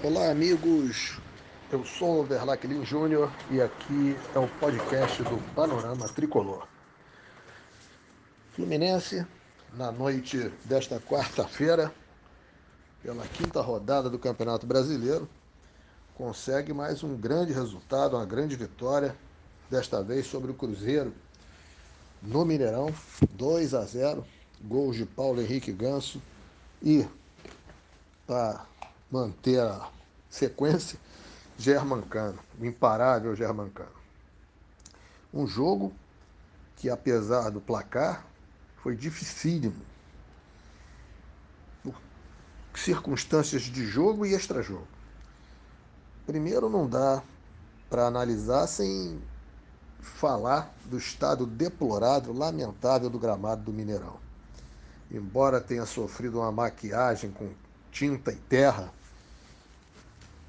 Olá, amigos. Eu sou o Verlaquilin Júnior e aqui é o podcast do Panorama Tricolor. Fluminense, na noite desta quarta-feira, pela quinta rodada do Campeonato Brasileiro, consegue mais um grande resultado, uma grande vitória, desta vez sobre o Cruzeiro, no Mineirão, 2 a 0, gols de Paulo Henrique Ganso e para manter a sequência, Germancano, o imparável Germancano. Um jogo que, apesar do placar, foi dificílimo. Por circunstâncias de jogo e extra-jogo. Primeiro, não dá para analisar sem falar do estado deplorável, lamentável do gramado do Mineirão. Embora tenha sofrido uma maquiagem com tinta e terra,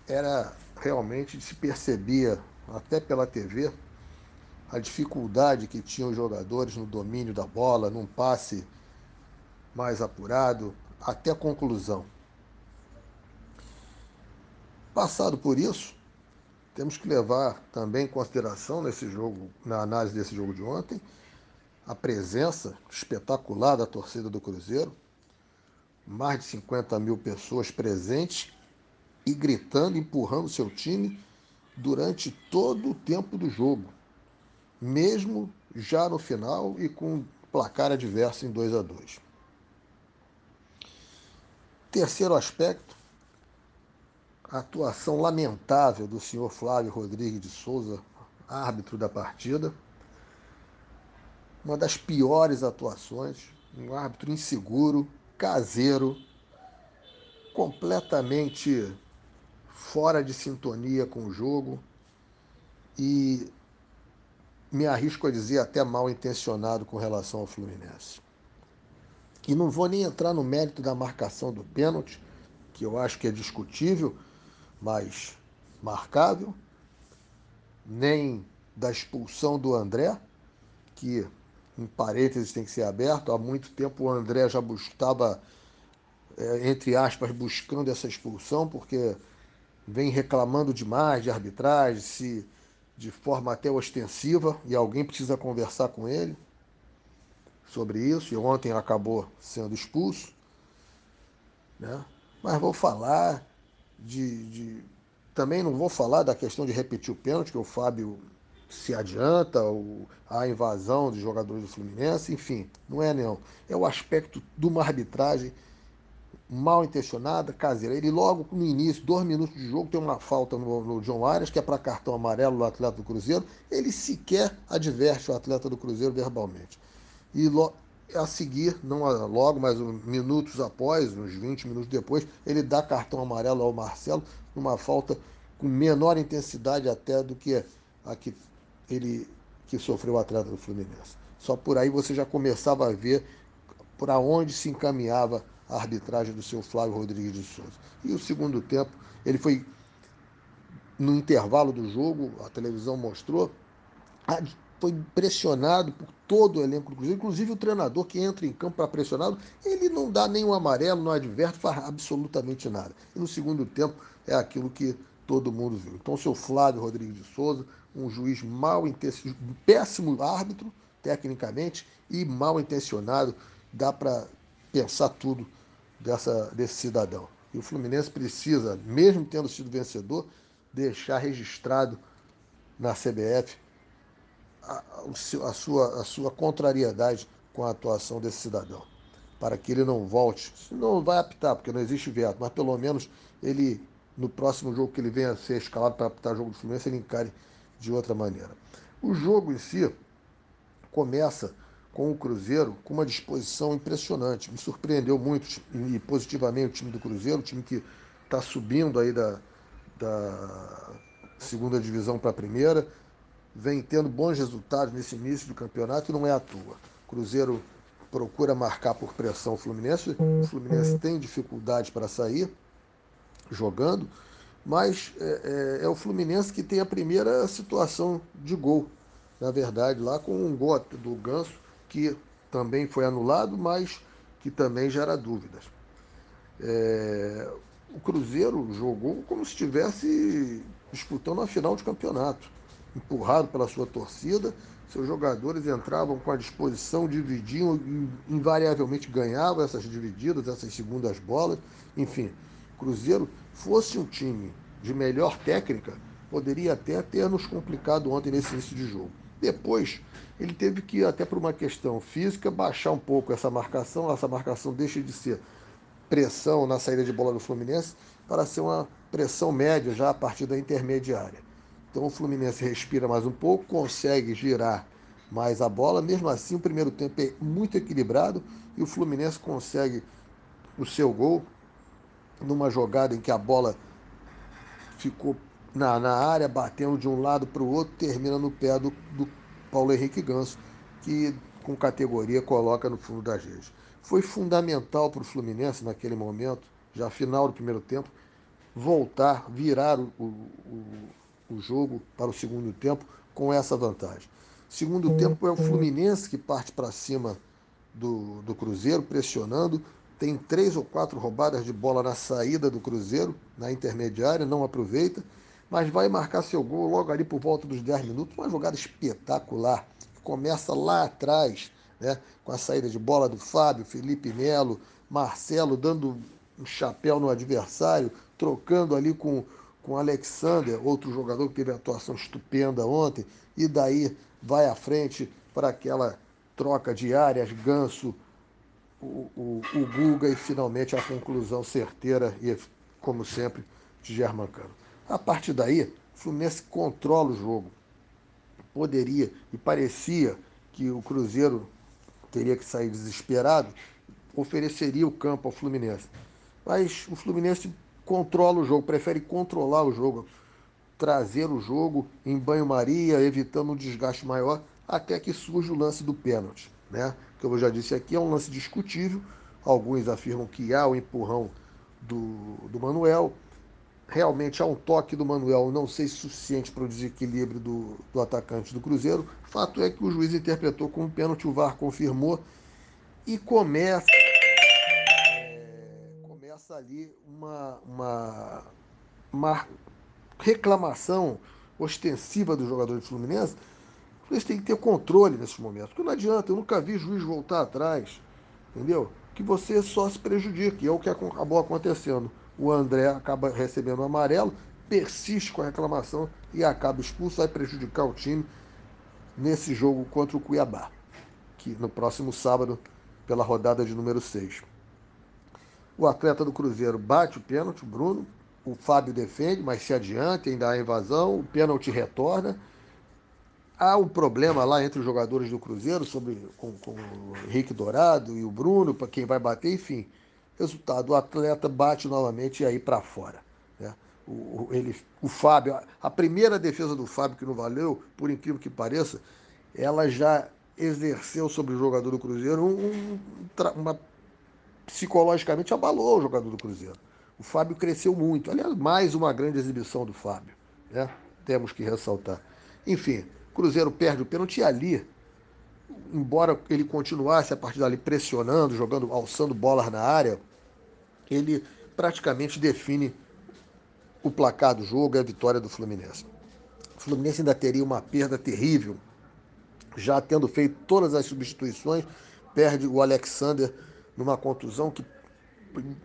era realmente se percebia, até pela TV, a dificuldade que tinham os jogadores no domínio da bola, num passe mais apurado, até a conclusão. Passado por isso, temos que levar também em consideração nesse jogo, na análise desse jogo de ontem, a presença espetacular da torcida do Cruzeiro, mais de 50 mil pessoas presentes e gritando, empurrando seu time durante todo o tempo do jogo, mesmo já no final e com placar adverso em 2 a 2. Terceiro aspecto, a atuação lamentável do senhor Flávio Rodrigues de Souza, árbitro da partida. Uma das piores atuações, um árbitro inseguro, caseiro, completamente fora de sintonia com o jogo e me arrisco a dizer até mal intencionado com relação ao Fluminense. E não vou nem entrar no mérito da marcação do pênalti, que eu acho que é discutível, mas marcável, nem da expulsão do André, que em parênteses tem que ser aberto. Há muito tempo o André já estava, é, entre aspas, buscando essa expulsão, porque vem reclamando demais de arbitragem, se de forma até ostensiva, e alguém precisa conversar com ele sobre isso, e ontem acabou sendo expulso. Né? Mas vou falar de, de, Também não vou falar da questão de repetir o pênalti, que o Fábio se adianta, ou a invasão dos jogadores do Fluminense, enfim, não é não. É o aspecto de uma arbitragem mal intencionada, caseira. Ele logo no início, dois minutos de jogo, tem uma falta no, no John Arias, que é para cartão amarelo do atleta do Cruzeiro. Ele sequer adverte o atleta do Cruzeiro verbalmente. E lo, a seguir, não logo, mas minutos após, uns 20 minutos depois, ele dá cartão amarelo ao Marcelo, numa falta com menor intensidade até do que a que ele que sofreu o atleta do Fluminense. Só por aí você já começava a ver para onde se encaminhava a arbitragem do seu Flávio Rodrigues de Souza. E o segundo tempo, ele foi no intervalo do jogo, a televisão mostrou, foi pressionado por todo o elenco do Cruzeiro, inclusive o treinador que entra em campo para pressionado, ele não dá nenhum amarelo, não adverte, faz absolutamente nada. E no segundo tempo é aquilo que todo mundo viu. Então, o seu Flávio Rodrigues de Souza, um juiz mal intencionado, péssimo árbitro, tecnicamente, e mal intencionado, dá para pensar tudo dessa, desse cidadão. E o Fluminense precisa, mesmo tendo sido vencedor, deixar registrado na CBF a, a, sua, a sua contrariedade com a atuação desse cidadão, para que ele não volte. Não vai apitar, porque não existe veto, mas pelo menos ele, no próximo jogo que ele venha a ser escalado para apitar o jogo do Fluminense, ele encare de outra maneira. O jogo em si começa com o Cruzeiro com uma disposição impressionante. Me surpreendeu muito e positivamente o time do Cruzeiro, o time que está subindo aí da, da segunda divisão para a primeira, vem tendo bons resultados nesse início do campeonato e não é à toa. Cruzeiro procura marcar por pressão o Fluminense, o Fluminense tem dificuldade para sair jogando, mas é, é, é o Fluminense que tem a primeira situação de gol, na verdade, lá com um gol do Ganso que também foi anulado, mas que também gera dúvidas. É, o Cruzeiro jogou como se estivesse disputando a final de campeonato, empurrado pela sua torcida. Seus jogadores entravam com a disposição, dividiam invariavelmente ganhavam essas divididas, essas segundas bolas. Enfim, Cruzeiro fosse um time de melhor técnica, poderia até ter nos complicado ontem nesse início de jogo. Depois, ele teve que, até por uma questão física, baixar um pouco essa marcação. Essa marcação deixa de ser pressão na saída de bola do Fluminense para ser uma pressão média já a partir da intermediária. Então o Fluminense respira mais um pouco, consegue girar mais a bola. Mesmo assim, o primeiro tempo é muito equilibrado e o Fluminense consegue o seu gol numa jogada em que a bola ficou na, na área, batendo de um lado para o outro, termina no pé do, do Paulo Henrique Ganso, que com categoria coloca no fundo das redes. Foi fundamental para o Fluminense naquele momento, já final do primeiro tempo, voltar, virar o, o, o jogo para o segundo tempo com essa vantagem. Segundo tempo é o Fluminense que parte para cima do, do Cruzeiro, pressionando. Tem três ou quatro roubadas de bola na saída do Cruzeiro, na intermediária, não aproveita, mas vai marcar seu gol logo ali por volta dos 10 minutos. Uma jogada espetacular, começa lá atrás, né, com a saída de bola do Fábio, Felipe Melo, Marcelo dando um chapéu no adversário, trocando ali com, com Alexander, outro jogador que teve atuação estupenda ontem, e daí vai à frente para aquela troca de áreas, Ganso, o, o, o Guga e finalmente a conclusão certeira e, como sempre, de Germancano. A partir daí, o Fluminense controla o jogo. Poderia e parecia que o Cruzeiro teria que sair desesperado, ofereceria o campo ao Fluminense. Mas o Fluminense controla o jogo, prefere controlar o jogo, trazer o jogo em banho-maria, evitando um desgaste maior, até que surge o lance do pênalti. Né? Que eu já disse aqui, é um lance discutível. Alguns afirmam que há o empurrão do, do Manuel. Realmente há um toque do Manuel, não sei se suficiente para o desequilíbrio do, do atacante do Cruzeiro. Fato é que o juiz interpretou como pênalti, o VAR confirmou e começa, é, começa ali uma, uma, uma reclamação ostensiva do jogador de Fluminense. Eles têm que ter controle nesses momentos, porque não adianta, eu nunca vi juiz voltar atrás, entendeu? Que você só se prejudique, é o que acabou acontecendo. O André acaba recebendo o amarelo, persiste com a reclamação e acaba expulso, vai prejudicar o time nesse jogo contra o Cuiabá, que no próximo sábado pela rodada de número 6. O atleta do Cruzeiro bate o pênalti, o Bruno. O Fábio defende, mas se adianta, ainda há invasão. O pênalti retorna. Há um problema lá entre os jogadores do Cruzeiro sobre com, com o Henrique Dourado e o Bruno, para quem vai bater, enfim. Resultado, o atleta bate novamente e aí para fora. Né? O, ele, o Fábio, a primeira defesa do Fábio que não valeu, por incrível que pareça, ela já exerceu sobre o jogador do Cruzeiro um, um, uma psicologicamente abalou o jogador do Cruzeiro. O Fábio cresceu muito. Aliás, mais uma grande exibição do Fábio. Né? Temos que ressaltar. Enfim, Cruzeiro perde o pênalti ali, embora ele continuasse a partir dali pressionando, jogando, alçando bolas na área, ele praticamente define o placar do jogo e a vitória do Fluminense. O Fluminense ainda teria uma perda terrível já tendo feito todas as substituições, perde o Alexander numa contusão que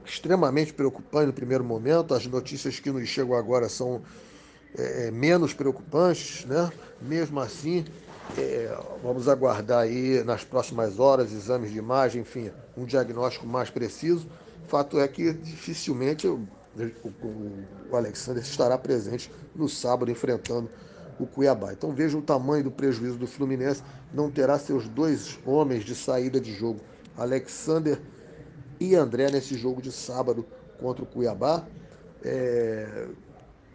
extremamente preocupante no primeiro momento. As notícias que nos chegam agora são é, é, menos preocupantes, né? Mesmo assim, é, vamos aguardar aí nas próximas horas exames de imagem, enfim, um diagnóstico mais preciso. Fato é que dificilmente o, o, o Alexander estará presente no sábado enfrentando o Cuiabá. Então vejam o tamanho do prejuízo do Fluminense. Não terá seus dois homens de saída de jogo, Alexander e André, nesse jogo de sábado contra o Cuiabá. É...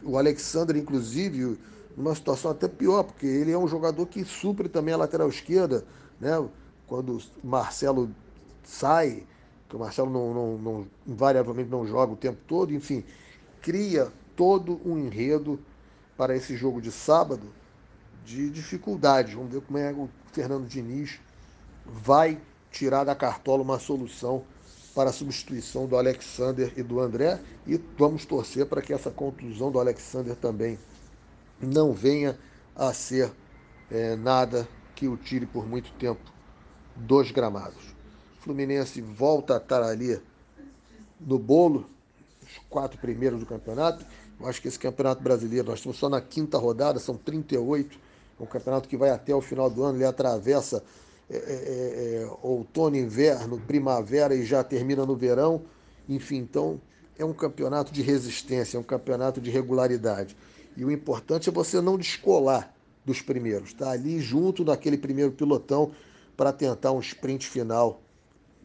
O Alexander, inclusive, numa situação até pior, porque ele é um jogador que supre também a lateral esquerda, né? Quando Marcelo sai, que o Marcelo não, não, não, invariavelmente não joga o tempo todo, enfim, cria todo um enredo para esse jogo de sábado de dificuldades. Vamos ver como é o Fernando Diniz vai tirar da cartola uma solução para a substituição do Alexander e do André e vamos torcer para que essa contusão do Alexander também não venha a ser é, nada que o tire por muito tempo dos gramados. Fluminense volta a estar ali no bolo, os quatro primeiros do campeonato. Eu acho que esse campeonato brasileiro, nós estamos só na quinta rodada, são 38. É um campeonato que vai até o final do ano, ele atravessa é, é, é, é, outono, inverno, primavera e já termina no verão. Enfim, então é um campeonato de resistência, é um campeonato de regularidade. E o importante é você não descolar dos primeiros, tá ali junto naquele primeiro pilotão para tentar um sprint final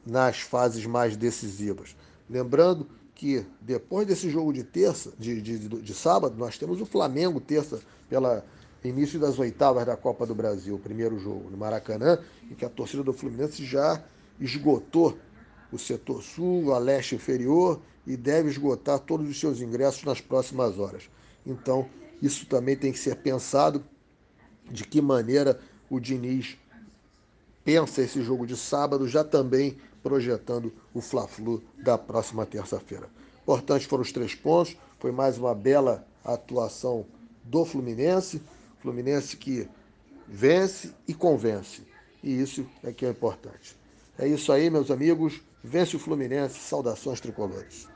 nas fases mais decisivas. Lembrando que depois desse jogo de terça, de, de, de, de sábado, nós temos o Flamengo terça pela início das oitavas da Copa do Brasil, primeiro jogo no Maracanã, em que a torcida do Fluminense já esgotou o setor sul, a leste inferior e deve esgotar todos os seus ingressos nas próximas horas. Então, isso também tem que ser pensado de que maneira o Diniz pensa esse jogo de sábado, já também projetando o Fla-Flu da próxima terça-feira. Importantes foram os três pontos, foi mais uma bela atuação do Fluminense, Fluminense que vence e convence, e isso é que é importante. É isso aí, meus amigos, vence o Fluminense, saudações tricolores.